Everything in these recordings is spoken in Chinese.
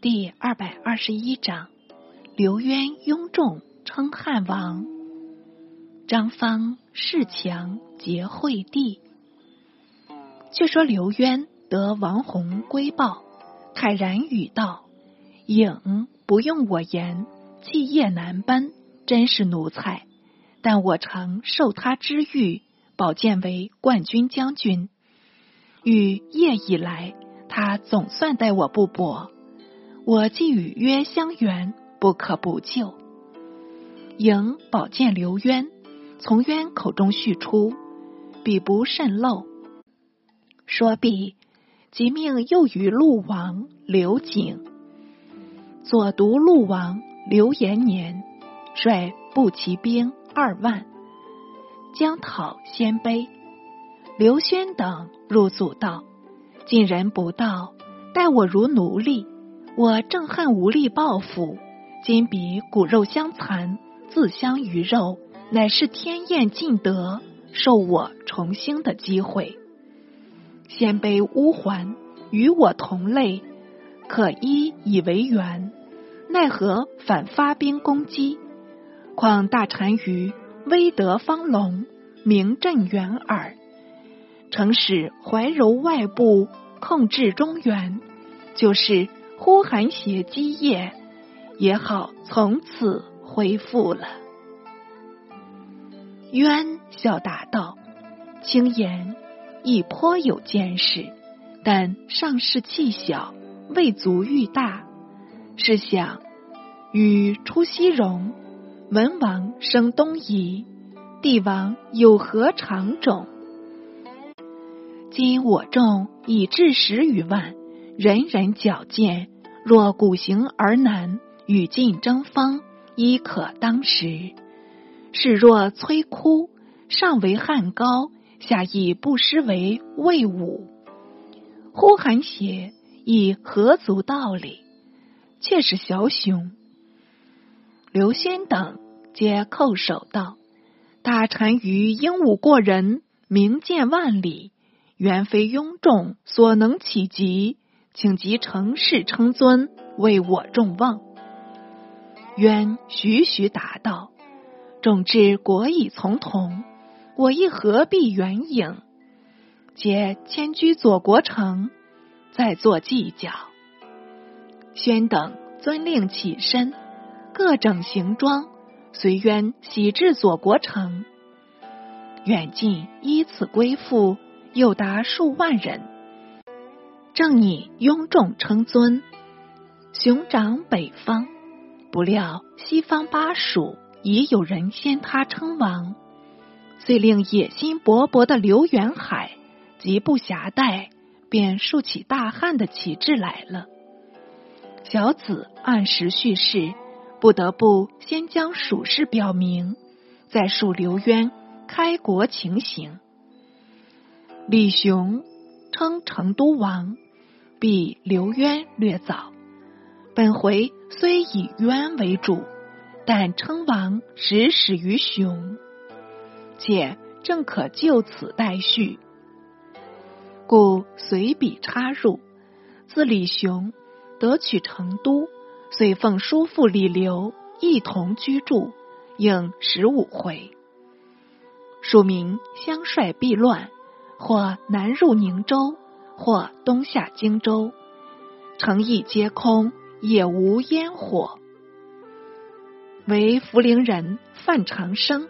第二百二十一章：刘渊拥众称汉王，张方恃强结惠帝。却说刘渊得王弘归报，慨然语道：“颖不用我言，弃业难奔，真是奴才。但我曾受他之遇，保荐为冠军将军。与业以来，他总算待我不薄。我既与约相缘，不可不救。”颖保荐刘渊，从渊口中续出，彼不甚漏。说毕，即命右于陆王刘景，左独陆王刘延年，率步骑兵二万，将讨鲜卑。刘轩等入祖道，晋人不道，待我如奴隶。我正恨无力报复，今彼骨肉相残，自相鱼肉，乃是天厌尽德，受我重兴的机会。鲜卑乌桓与我同类，可依以为援，奈何反发兵攻击？况大单于威德方隆，名震远耳。诚使怀柔外部，控制中原，就是呼韩邪基业，也好从此恢复了。渊笑答道：“卿言。”亦颇有见识，但尚士气小，未足欲大。试想，与出西戎，文王生东夷，帝王有何长种？今我众已至十余万，人人矫健。若古行而难，与尽争方，亦可当时。是若摧枯，上为汉高。下亦不失为魏武，呼韩邪以何足道理？却是小雄。刘轩等皆叩首道：“大单于英武过人，名见万里，原非庸众所能企及，请即成事称尊，为我众望。”渊徐徐答道：“众志国以从同。”我亦何必远影？皆迁居左国城，再做计较。宣等遵令起身，各整行装，随渊徙至左国城。远近依次归附，又达数万人。正拟拥众称尊，雄掌北方，不料西方巴蜀已有人先他称王。遂令野心勃勃的刘元海急不暇待，便竖起大汉的旗帜来了。小子按时叙事，不得不先将蜀事表明，再述刘渊开国情形。李雄称成都王，比刘渊略早。本回虽以渊为主，但称王始始于雄。且正可就此待续，故随笔插入。自李雄得取成都，遂奉叔父李刘一同居住，应十五回。署名相率避乱，或南入宁州，或东下荆州，城邑皆空，也无烟火。为涪陵人范长生。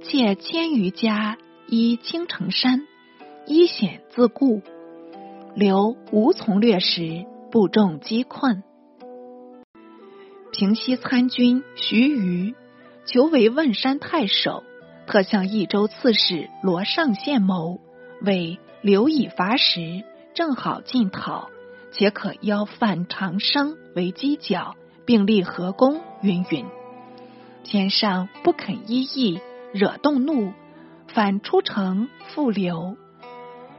借千余家依青城山，依险自固。刘无从掠食，部众饥困。平西参军徐余求为汶山太守，特向益州刺史罗尚献谋，为刘以伐食，正好进讨，且可邀范长生为犄角，并立合攻。云云，天上不肯依议。惹动怒，反出城复刘，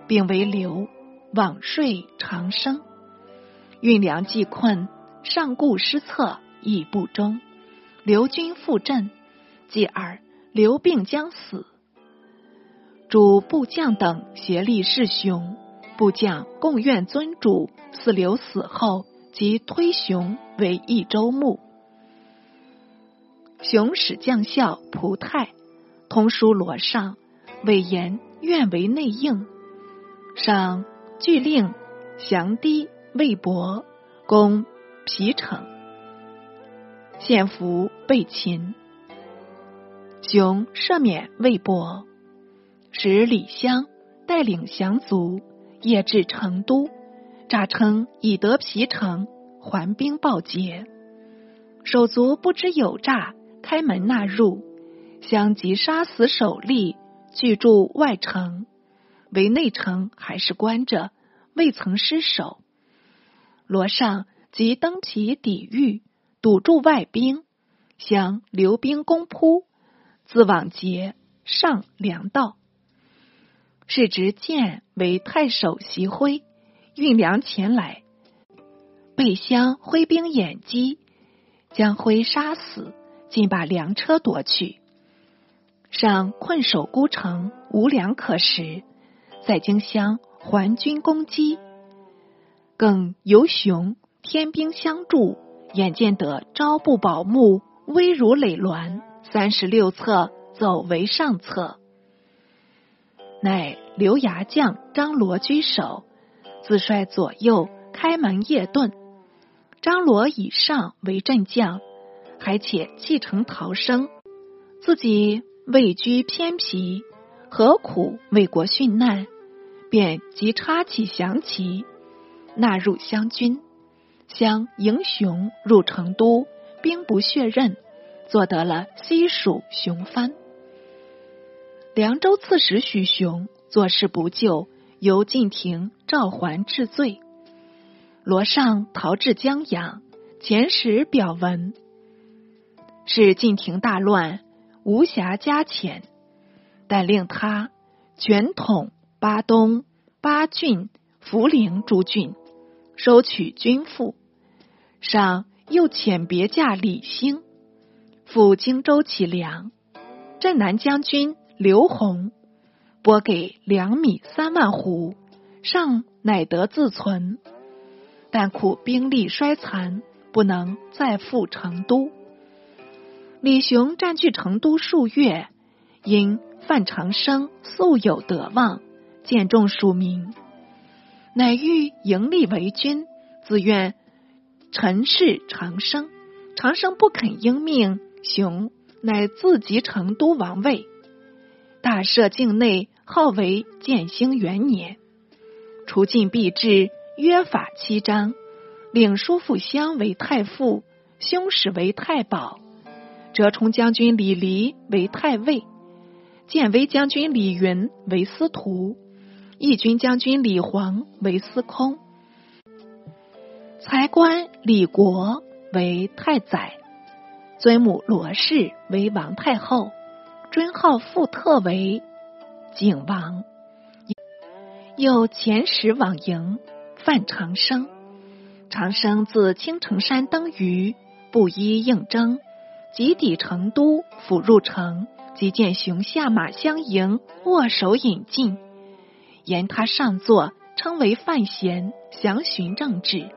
并为刘往睡长生。运粮既困，上顾失策，亦不忠。刘军复阵，继而刘病将死。主部将等协力弑雄，部将共愿尊主。似刘死后，即推雄为益州牧。雄使将校蒲泰通书罗尚，委言愿为内应。上具令降低魏博攻皮城，献俘被擒。熊赦免魏博，使李湘带领降卒夜至成都，诈称已得皮城，还兵报捷。手足不知有诈。开门纳入，相即杀死首吏，拒住外城。为内城还是关着，未曾失守。罗尚即登皮抵御，堵住外兵，想留兵攻扑，自往节上粮道。是执剑为太守袭辉运粮前来，被相挥兵掩击，将辉杀死。竟把粮车夺去，上困守孤城，无粮可食，在京乡还军攻击，更由雄天兵相助，眼见得朝不保木，危如累峦，三十六策走为上策，乃刘牙将张罗居首，自率左右开门夜遁，张罗以上为阵将。还且继承逃生，自己位居偏僻，何苦为国殉难？便即插起降旗，纳入湘军，将迎雄入成都，兵不血刃，做得了西蜀雄藩。凉州刺史许雄做事不救，由晋廷召还治罪。罗尚逃至江阳，遣使表文。是晋廷大乱，无暇加遣，但令他全统巴东、巴郡、涪陵诸郡，收取军赋。上又遣别驾李兴赴荆州乞粮，镇南将军刘弘拨给粮米三万斛，上乃得自存，但苦兵力衰残，不能再赴成都。李雄占据成都数月，因范长生素有德望，见重蜀民，乃欲迎立为君，自愿陈氏长生。长生不肯应命，雄乃自即成都王位。大赦境内，号为建兴元年。除禁必制，约法七章，领叔父相为太傅，兄史为太保。折冲将军李黎为太尉，建威将军李云为司徒，义军将军李煌为司空，才官李国为太宰，尊母罗氏为王太后，尊号复特为景王。又遣使往迎范长生，长生自青城山登虞，布衣应征。即抵成都，甫入城，即见熊下马相迎，握手引进，言他上座，称为范闲，详询政治。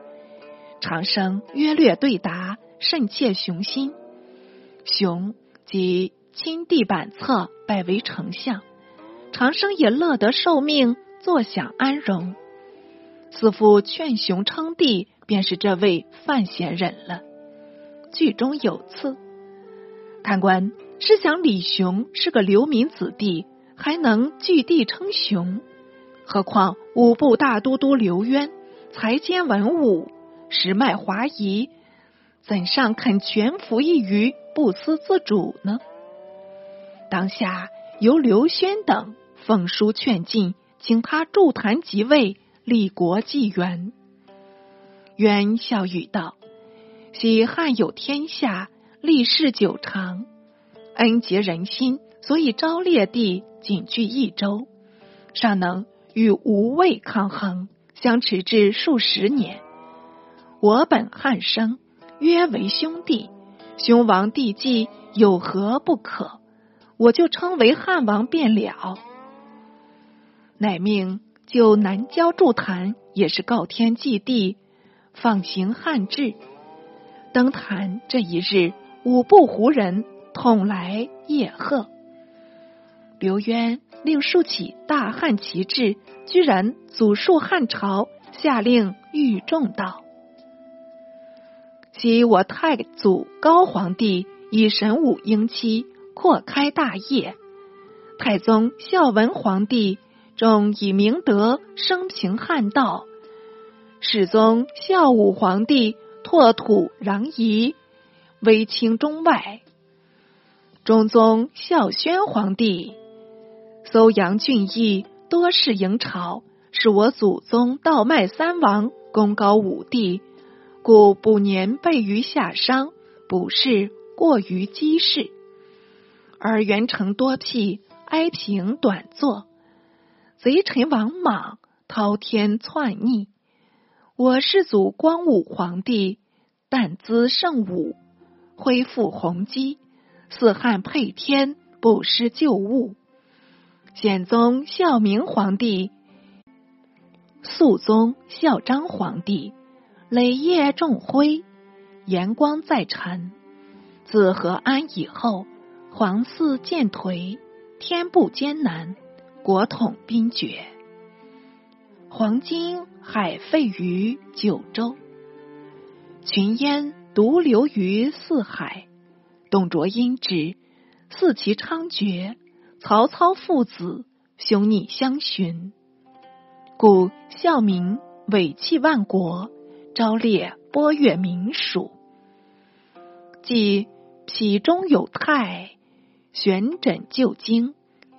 长生约略对答，甚切雄心。熊即亲递板册，拜为丞相。长生也乐得受命，坐享安荣。似乎劝雄称帝，便是这位范闲人了。剧中有次。看官，试想李雄是个流民子弟，还能据地称雄？何况五部大都督刘渊才兼文武，时脉华夷，怎上肯全服一隅，不思自主呢？当下由刘轩等奉书劝进，请他助坛即位，立国纪元。渊笑语道：“昔汉有天下。”历世久长，恩结人心，所以昭烈帝仅居益州，尚能与吴魏抗衡，相持至数十年。我本汉生，约为兄弟，兄王弟继，有何不可？我就称为汉王便了。乃命就南郊筑坛，也是告天祭地，仿行汉制。登坛这一日，五部胡人统来叶贺。刘渊令竖起大汉旗帜，居然祖述汉朝，下令御众道：“昔我太祖高皇帝以神武英期，扩开大业；太宗孝文皇帝终以明德生平汉道；世宗孝武皇帝拓土攘夷，威清中外；中宗孝宣皇帝。”搜阳俊逸，多事迎朝，是我祖宗道脉三王，功高五帝，故不年备于夏商，不是过于姬氏。而元成多辟，哀平短作，贼臣王莽滔天篡逆。我世祖光武皇帝，但资圣武，恢复宏基，四汉配天，不失旧物。显宗孝明皇帝，肃宗孝章皇帝，累业重辉，炎光在臣。自和安以后，皇嗣渐颓，天不艰难，国统兵绝，黄金海废于九州，群烟独流于四海。董卓因之，四其猖獗。曹操父子兄逆相寻，故孝明伟气万国，昭烈波越民蜀。即脾中有泰，玄枕旧经，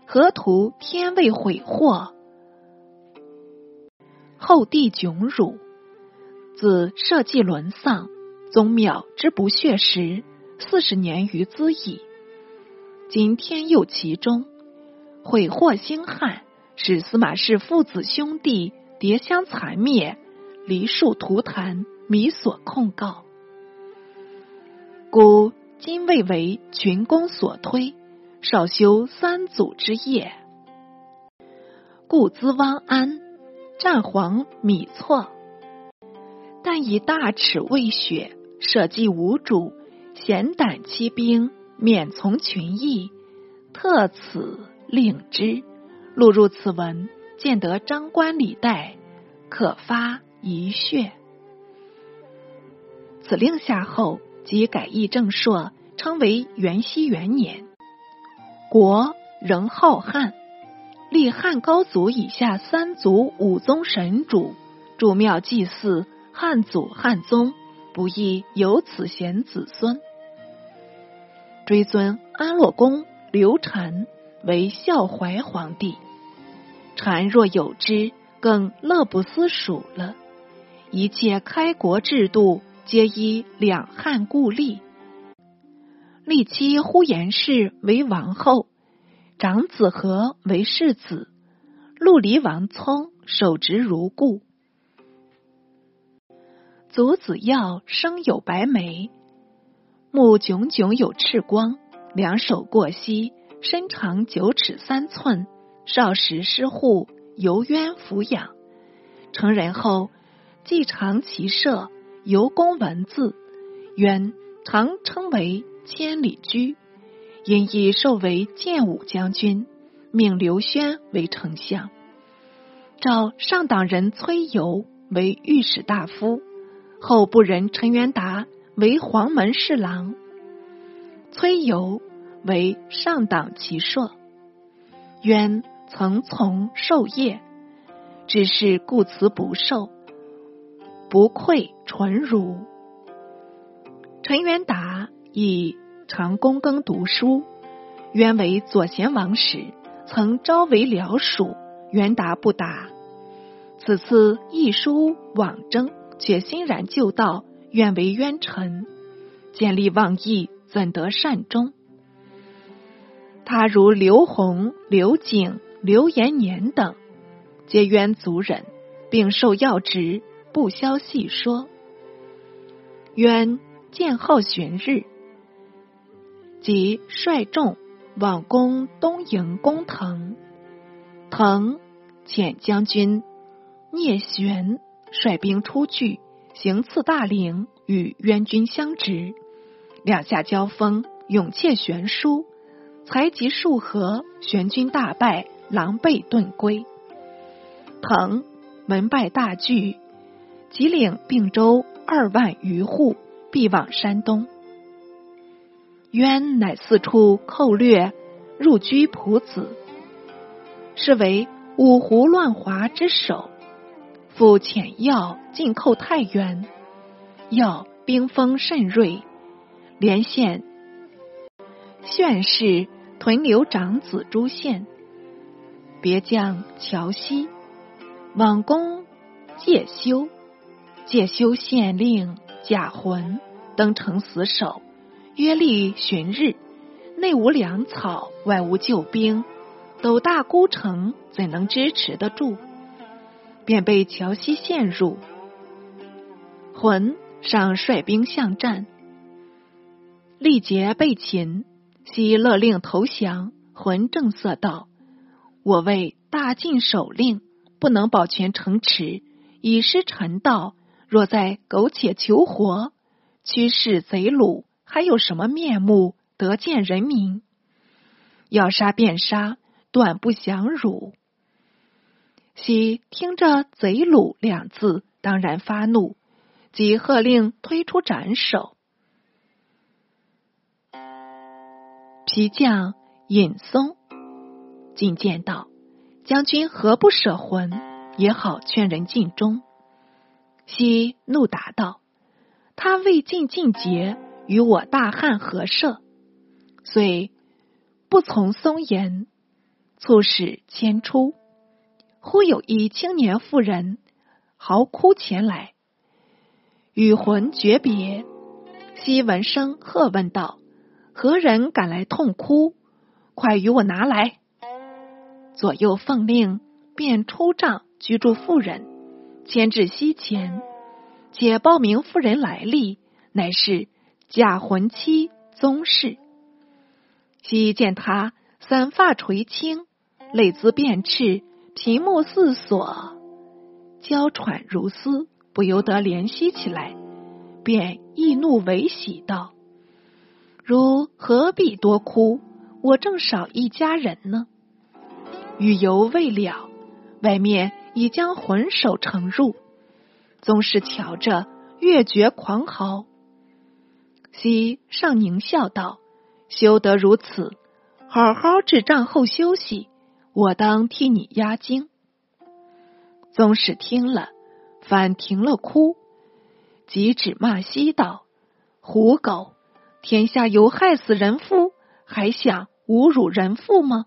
何图天未悔祸？后帝窘辱，自社稷沦丧，宗庙之不血时，四十年余兹矣。今天佑其中。毁祸兴汉，使司马氏父子兄弟迭相残灭，黎庶涂炭，弥所控告。故今未为群公所推，少修三祖之业。故资汪安、战黄米错，但以大耻未雪，舍祭无主，贤胆欺兵，免从群议，特此。令之录入此文，见得张冠李戴，可发一穴。此令下后，即改易正朔，称为元熙元年。国仍浩瀚，立汉高祖以下三族五宗神主，筑庙祭祀汉祖汉宗，不亦有此贤子孙？追尊安乐公刘禅。为孝怀皇帝，禅若有之，更乐不思蜀了。一切开国制度，皆依两汉故例。立妻呼延氏为王后，长子和为世子，陆离王聪守职如故。祖子耀生有白眉，目炯炯有赤光，两手过膝。身长九尺三寸，少时失户，由渊抚养。成人后，既长骑射，尤工文字。渊常称为千里驹，因以授为建武将军，命刘轩为丞相，召上党人崔游为御史大夫，后部人陈元达为黄门侍郎。崔游。为上党骑射，渊曾从授业，只是故辞不受，不愧纯儒。陈元达以常躬耕读书，渊为左贤王时，曾招为僚属，元达不答。此次一书往征，却欣然就道，愿为渊臣，见利忘义，怎得善终？他如刘弘、刘景、刘延年等，皆渊族人，并受要职，不消细说。渊见后旬日，即率众往攻东营攻滕。滕遣将军聂玄率兵出拒，行刺大陵，与渊军相执，两下交锋，勇切悬殊，才及数合，玄军大败，狼狈遁归。腾门败大惧，即领并州二万余户，必往山东。渊乃四处寇掠，入居蒲子，是为五胡乱华之首。复遣要进寇太原，要兵锋甚锐，连县炫氏屯留长子朱宪，别将乔西往攻介休，介休县令贾浑登城死守。约立旬日，内无粮草，外无救兵，斗大孤城，怎能支持得住？便被乔西陷入。浑上率兵向战，力竭被擒。西勒令投降。浑正色道：“我为大晋守令，不能保全城池，以失臣道。若再苟且求活，驱使贼虏。”还有什么面目得见人民？要杀便杀，断不降辱。喜听着“贼虏”两字，当然发怒，即喝令推出斩首。皮将尹松进谏道：“将军何不舍魂，也好劝人尽忠？”西怒答道：“他未尽尽节。”与我大汉合社，遂不从松言，促使迁出。忽有一青年妇人嚎哭前来，与魂诀别。西闻声喝问道：“何人赶来痛哭？快与我拿来！”左右奉令，便出帐居住妇人，牵至西前，且报名妇人来历，乃是。假魂妻宗室，昔见他散发垂青，泪姿变赤，频目似锁，娇喘如丝，不由得怜惜起来，便易怒为喜道：“如何必多哭？我正少一家人呢。”语犹未了，外面已将魂首呈入，宗室瞧着，越觉狂嚎。西上宁笑道：“休得如此，好好至帐后休息，我当替你压惊。”宗室听了，反停了哭，即指骂西道：“虎狗！天下有害死人夫，还想侮辱人妇吗？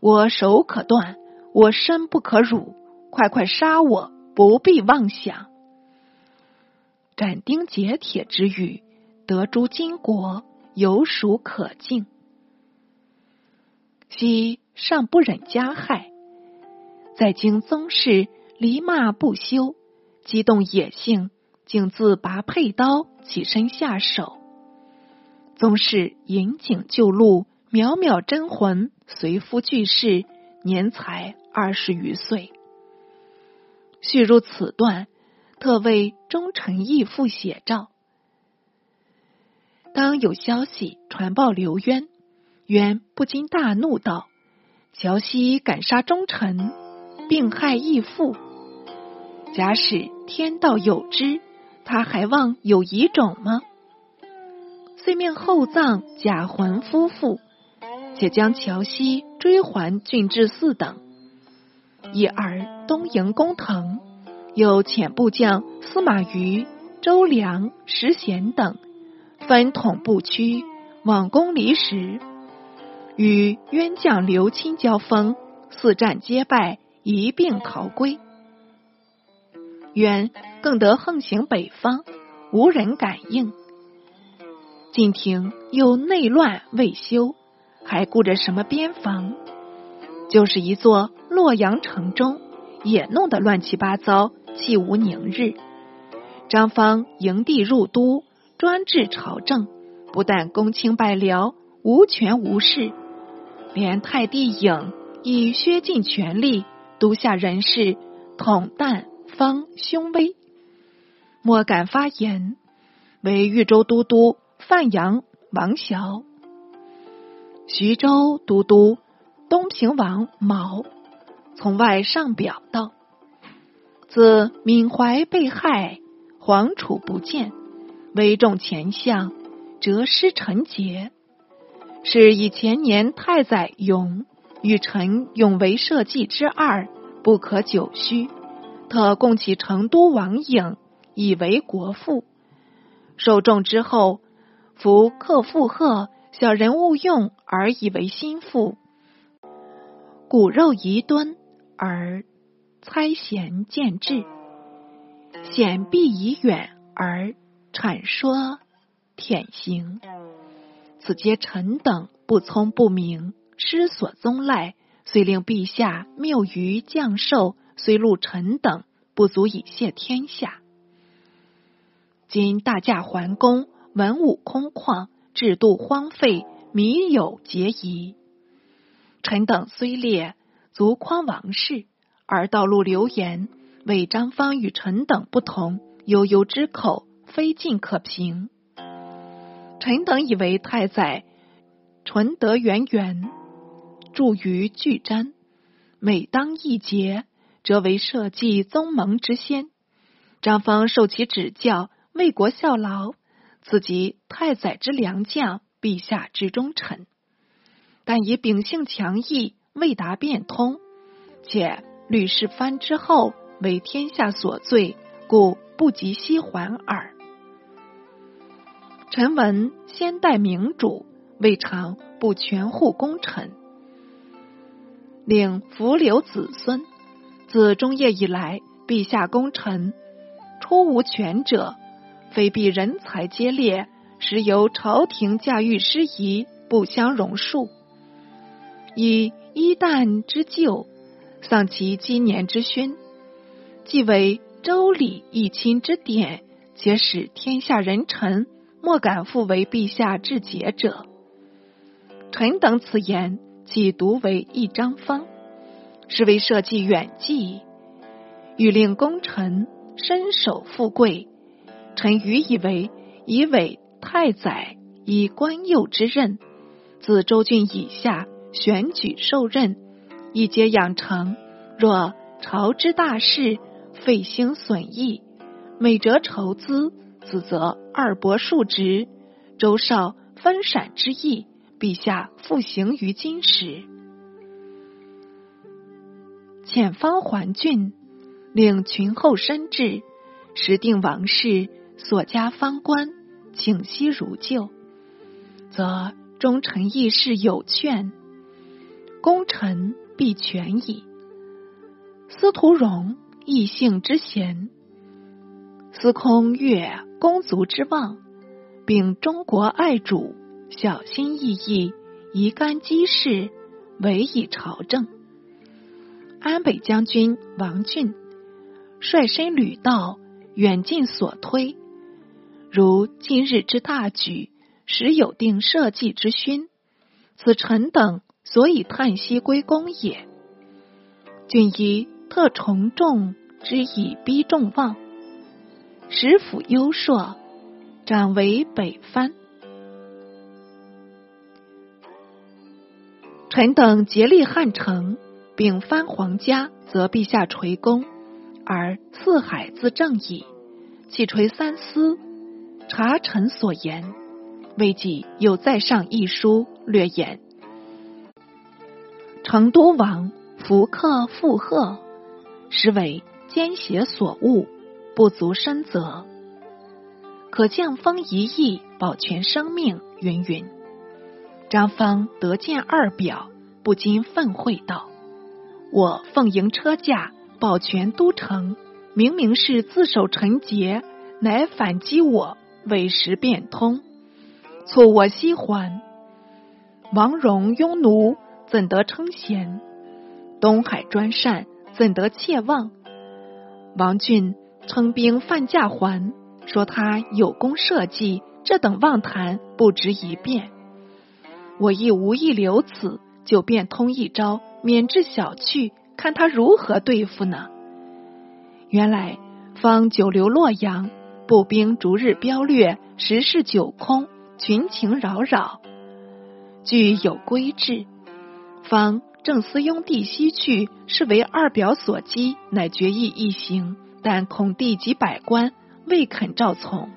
我手可断，我身不可辱，快快杀我！不必妄想。”斩钉截铁之语。得诸金国有属可敬，昔尚不忍加害，在经宗室离骂不休，激动野性，竟自拔佩刀起身下手。宗室引颈就戮，渺渺真魂随夫俱逝，年才二十余岁。叙入此段，特为忠臣义父写照。当有消息传报刘渊，渊不禁大怒道：“乔西敢杀忠臣，并害义父。假使天道有知，他还望有遗种吗？”遂命厚葬贾环夫妇，且将乔西追还郡治四等，一而东营公腾，又遣部将司马懿、周良、石贤等。分统部区，往攻离石，与冤将刘钦交锋，四战皆败，一并逃归。冤更得横行北方，无人敢应。晋廷又内乱未休，还顾着什么边防？就是一座洛阳城中，也弄得乱七八糟，气无宁日。张方迎帝入都。专制朝政，不但公卿百僚无权无势，连太帝颖亦削尽权力，督下人士统旦方凶威。莫敢发言。为豫州都督范阳王祥，徐州都督东平王毛从外上表道：自闵怀被害，皇储不见，危重前相，折师臣节。是以前年太宰勇与臣永为社稷之二，不可久虚。特供起成都王颖，以为国父。受众之后，夫克附贺，小人勿用而以为心腹。骨肉宜敦，而猜贤见智；显必以远，而阐说舔行。此皆臣等不聪不明，失所宗赖，遂令陛下谬于降寿，虽录臣等不足以谢天下。今大驾还宫，文武空旷，制度荒废，民有结疑。臣等虽烈，足匡王室，而道路流言，为张方与臣等不同，悠悠之口，非尽可平。臣等以为太宰纯德渊源，著于巨瞻，每当一节，则为社稷宗盟之先。张方受其指教，为国效劳，此即太宰之良将，陛下之忠臣。但以秉性强毅，未达变通，且吕氏藩之后为天下所罪，故不及西还耳。臣闻先代明主未尝不全护功臣，令伏留子孙。自中叶以来，陛下功臣出无权者，非必人才皆列，实由朝廷驾驭失仪，不相容数。以一旦之旧，丧其积年之勋，既为周礼义亲之典，且使天下人臣。莫敢复为陛下至节者。臣等此言，岂独为一张方？是为社稷远计，欲令功臣身守富贵。臣愚以为，以委太宰以官右之任，自周郡以下选举受任，以皆养成。若朝之大事，费兴损益，每折筹资。此则二伯数职，周少分闪之意，陛下复行于今时。遣方还郡，令群后申至，时定王室所加方官，请息如旧，则忠臣义士有劝，功臣必全矣。司徒荣异性之贤，司空岳。公族之望，秉中国爱主，小心翼翼，移干积事，委以朝政。安北将军王俊率身履道，远近所推，如今日之大举，实有定社稷之勋。此臣等所以叹息归公也。俊宜特从众之以逼众望。使府优硕，长为北藩。臣等竭力汉城，并藩皇家，则陛下垂功，而四海自正矣。岂垂三思，察臣所言，未几又再上一书，略言：成都王福克附贺，实为奸邪所误。不足深责，可降风一役，保全生命。云云。张方得见二表，不禁愤悔道：“我奉迎车驾，保全都城，明明是自守臣节，乃反击我，委实变通，错我西还。王戎庸奴，怎得称贤？东海专善，怎得切望？王俊。”称兵犯驾还，说他有功社稷，这等妄谈不值一辩。我亦无意留此，就变通一招，免至小觑，看他如何对付呢？原来方久留洛阳，步兵逐日飙掠，时事九空，群情扰扰。具有规制，方正思拥弟西去，是为二表所击，乃决意一行。但孔弟及百官未肯照从，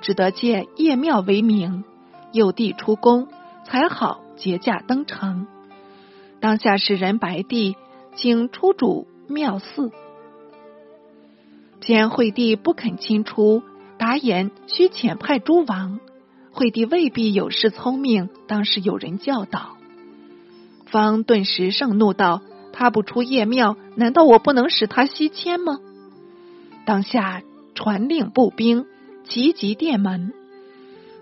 只得借夜庙为名，诱帝出宫，才好结驾登城。当下使人白帝请出主庙寺，见惠帝不肯亲出，答言须遣派诸王。惠帝未必有事聪明，当时有人教导，方顿时盛怒道：“他不出夜庙，难道我不能使他西迁吗？”当下传令步兵齐集殿门，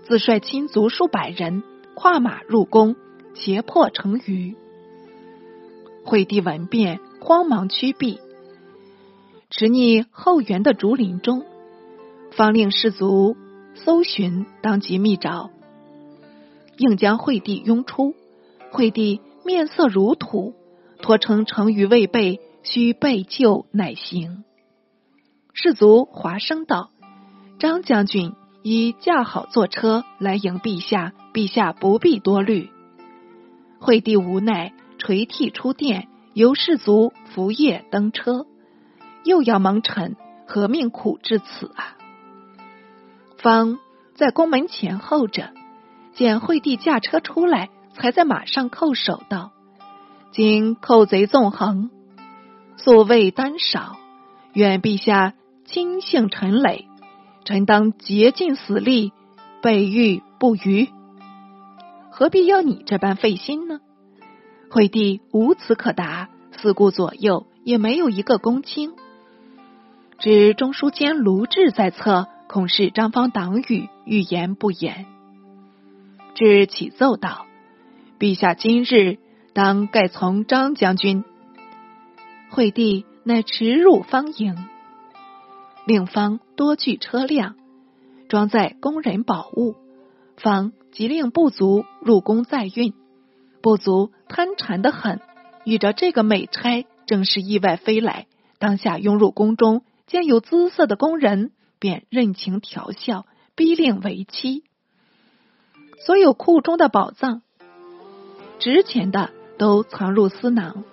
自率亲族数百人跨马入宫，胁迫成舆。惠帝闻变，慌忙驱避，直匿后园的竹林中，方令士卒搜寻，当即密诏，应将惠帝拥出。惠帝面色如土，托称成舆未备，须备救，乃行。士卒华声道：“张将军已驾好坐车来迎陛下，陛下不必多虑。”惠帝无奈，垂涕出殿，由士卒扶夜登车。又要蒙尘，何命苦至此啊？方在宫门前候着，见惠帝驾车出来，才在马上叩首道：“今寇贼纵横，所谓单少，愿陛下。”亲幸陈累，臣当竭尽死力，备御不虞。何必要你这般费心呢？惠帝无词可答，四顾左右也没有一个公卿。知中书监卢志在侧，恐是张方党羽，欲言不言。至启奏道：“陛下今日当盖从张将军。”惠帝乃驰入方营。令方多具车辆，装载工人宝物，方即令部族入宫载运。部族贪馋的很，遇着这个美差，正是意外飞来。当下拥入宫中，见有姿色的工人，便任情调笑，逼令为妻。所有库中的宝藏，值钱的都藏入私囊。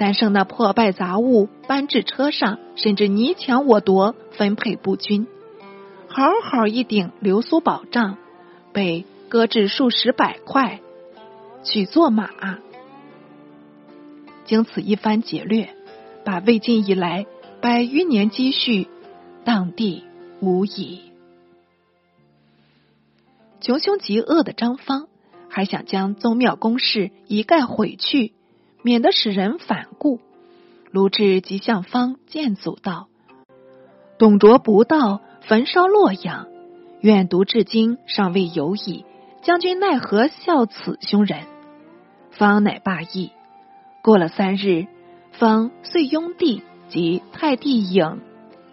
但剩那破败杂物搬至车上，甚至你抢我夺，分配不均。好好一顶流苏宝杖，被搁置数十百块，取作马。经此一番劫掠，把魏晋以来百余年积蓄荡地无疑。穷凶极恶的张方，还想将宗庙宫室一概毁去。免得使人反顾。卢志即向方见祖道：“董卓不到，焚烧洛阳，愿读至今尚未有矣。将军奈何笑此凶人？”方乃罢意。过了三日，方遂拥弟及太帝颖、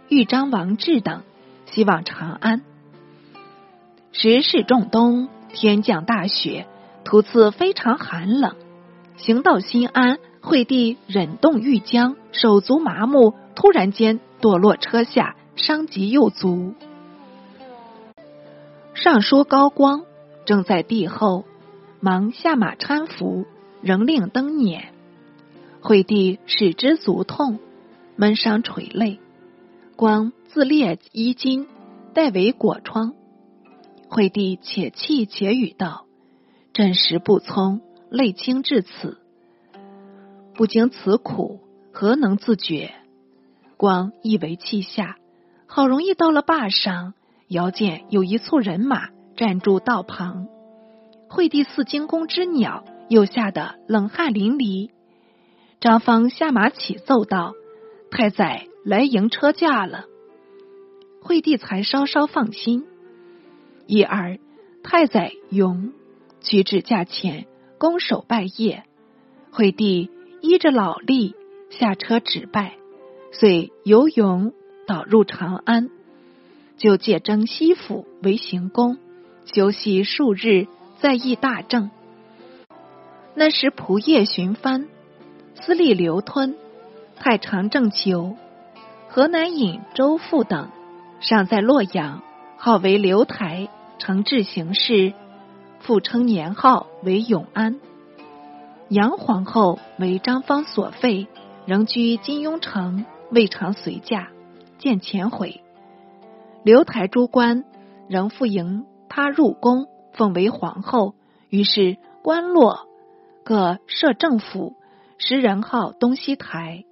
豫章王志等，西往长安。时势仲冬，天降大雪，途次非常寒冷。行到新安，惠帝忍冻欲僵，手足麻木，突然间堕落车下，伤及右足。尚书高光正在帝后，忙下马搀扶，仍令登辇。惠帝使之足痛，闷伤垂泪。光自裂衣襟，代为裹疮。惠帝且泣且语道：“朕时不聪。”泪倾至此，不经此苦，何能自觉？光一为气下，好容易到了坝上，遥见有一簇人马站住道旁。惠帝似惊弓之鸟，又吓得冷汗淋漓。张方下马启奏道：“太宰来迎车驾了。”惠帝才稍稍放心。一儿太宰勇举止驾前。拱手拜谒，惠帝依着老例下车止拜，遂游泳导入长安，就借征西府为行宫，休息数日，再议大政。那时仆夜寻藩，司隶刘吞、太常正求、河南尹周复等尚在洛阳，号为刘台，承制行事，复称年号为永安。杨皇后为张方所废，仍居金庸城，未尝随驾，见前悔。刘台诸官仍复迎他入宫，奉为皇后。于是官落各设政府，时人号东西台。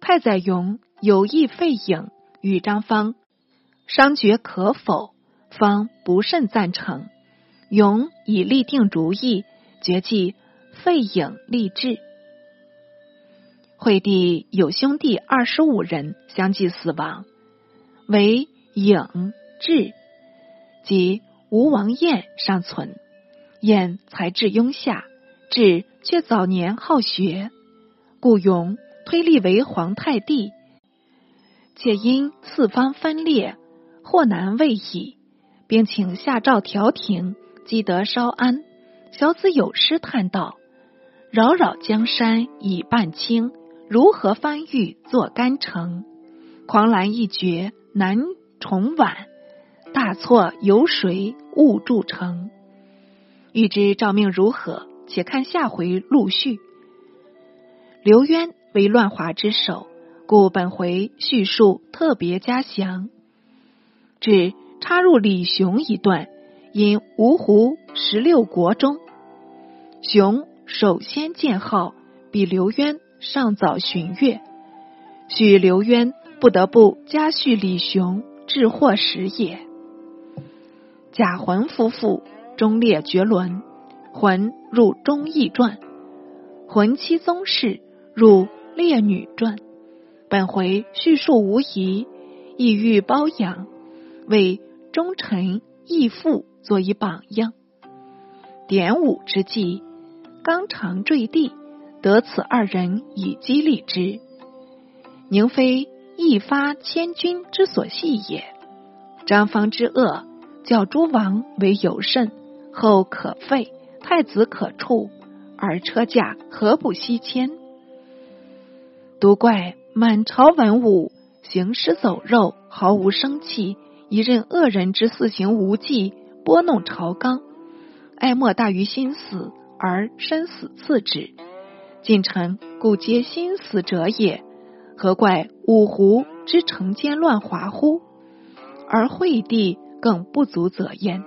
太宰勇有意废影，与张方商决可否，方不甚赞成。勇已立定主意，决计废影立志。惠帝有兄弟二十五人相继死亡，唯影志及吴王晏尚存。晏才智庸下，智却早年好学，故勇推立为皇太帝。且因四方分裂，祸难未已，并请下诏调停，积德稍安。小子有诗叹道：“扰扰江山已半清，如何翻玉作干城？狂澜一绝难重挽，大错由谁误铸成？”欲知诏命如何，且看下回陆续。刘渊为乱华之首，故本回叙述特别加详。只插入李雄一段，因芜湖十六国中，雄首先建号，比刘渊尚早旬月，许刘渊不得不加叙李雄致祸时也。贾浑夫妇。忠烈绝伦，魂入《忠义传》；魂妻宗室入《烈女传》。本回叙述无疑，意欲包养，为忠臣义父作以榜样。典武之际，纲常坠地，得此二人以激励之，宁非一发千钧之所系也。张方之恶，教诸王为有甚。后可废，太子可处，而车驾何不西迁？独怪满朝文武行尸走肉，毫无生气，一任恶人之肆行无忌，拨弄朝纲，爱莫大于心死，而身死次之。近臣故皆心死者也，何怪五胡之城间乱华乎？而惠帝更不足则焉。